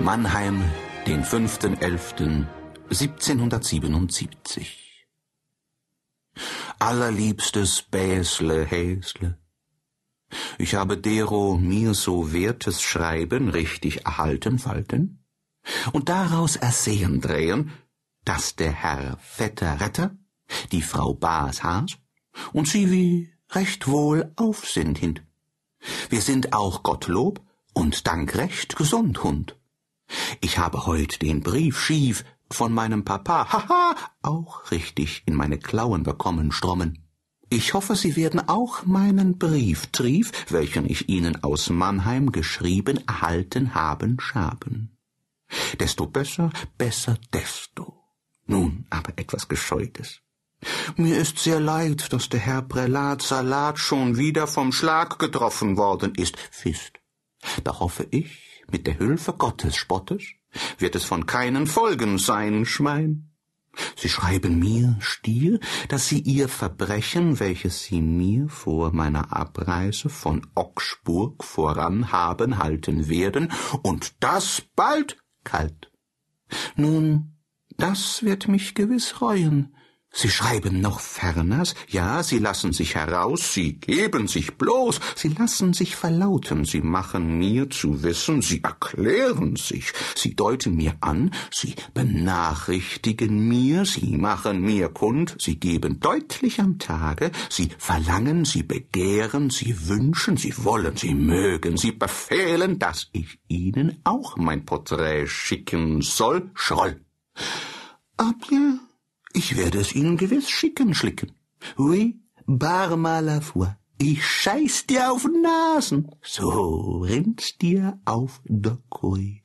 Mannheim, den 5.11.1777. Allerliebstes Bäsle Häsle, ich habe dero mir so wertes Schreiben richtig erhalten falten und daraus ersehen drehen, dass der Herr Vetter Retter, die Frau Baas Haas und sie wie recht wohl auf sind hint. Wir sind auch Gottlob und dank recht gesund Hund. Ich habe heut den Brief schief von meinem Papa, haha, auch richtig in meine Klauen bekommen strommen. Ich hoffe, Sie werden auch meinen Brief, Trief, welchen ich Ihnen aus Mannheim geschrieben erhalten haben schaben. Desto besser, besser, desto. Nun aber etwas Gescheutes. Mir ist sehr leid, dass der Herr Prälat Salat schon wieder vom Schlag getroffen worden ist. Fist. Da hoffe ich, mit der Hilfe Gottes Spottes, wird es von keinen Folgen sein, Schwein. Sie schreiben mir, Stier, dass Sie Ihr Verbrechen, welches Sie mir vor meiner Abreise von Augsburg voran haben halten werden, und das bald kalt. Nun, das wird mich gewiss reuen, Sie schreiben noch ferners, ja, Sie lassen sich heraus, Sie geben sich bloß, Sie lassen sich verlauten, Sie machen mir zu wissen, Sie erklären sich, Sie deuten mir an, Sie benachrichtigen mir, Sie machen mir kund, Sie geben deutlich am Tage, Sie verlangen, Sie begehren, Sie wünschen, Sie wollen, Sie mögen, Sie befehlen, dass ich Ihnen auch mein Porträt schicken soll, Schroll. Ah, bien. Ich werde es Ihnen gewiss schicken, Schlicken. Oui, bar mal la foi. Ich scheiß dir auf Nasen, so rinnt's dir auf der Koi.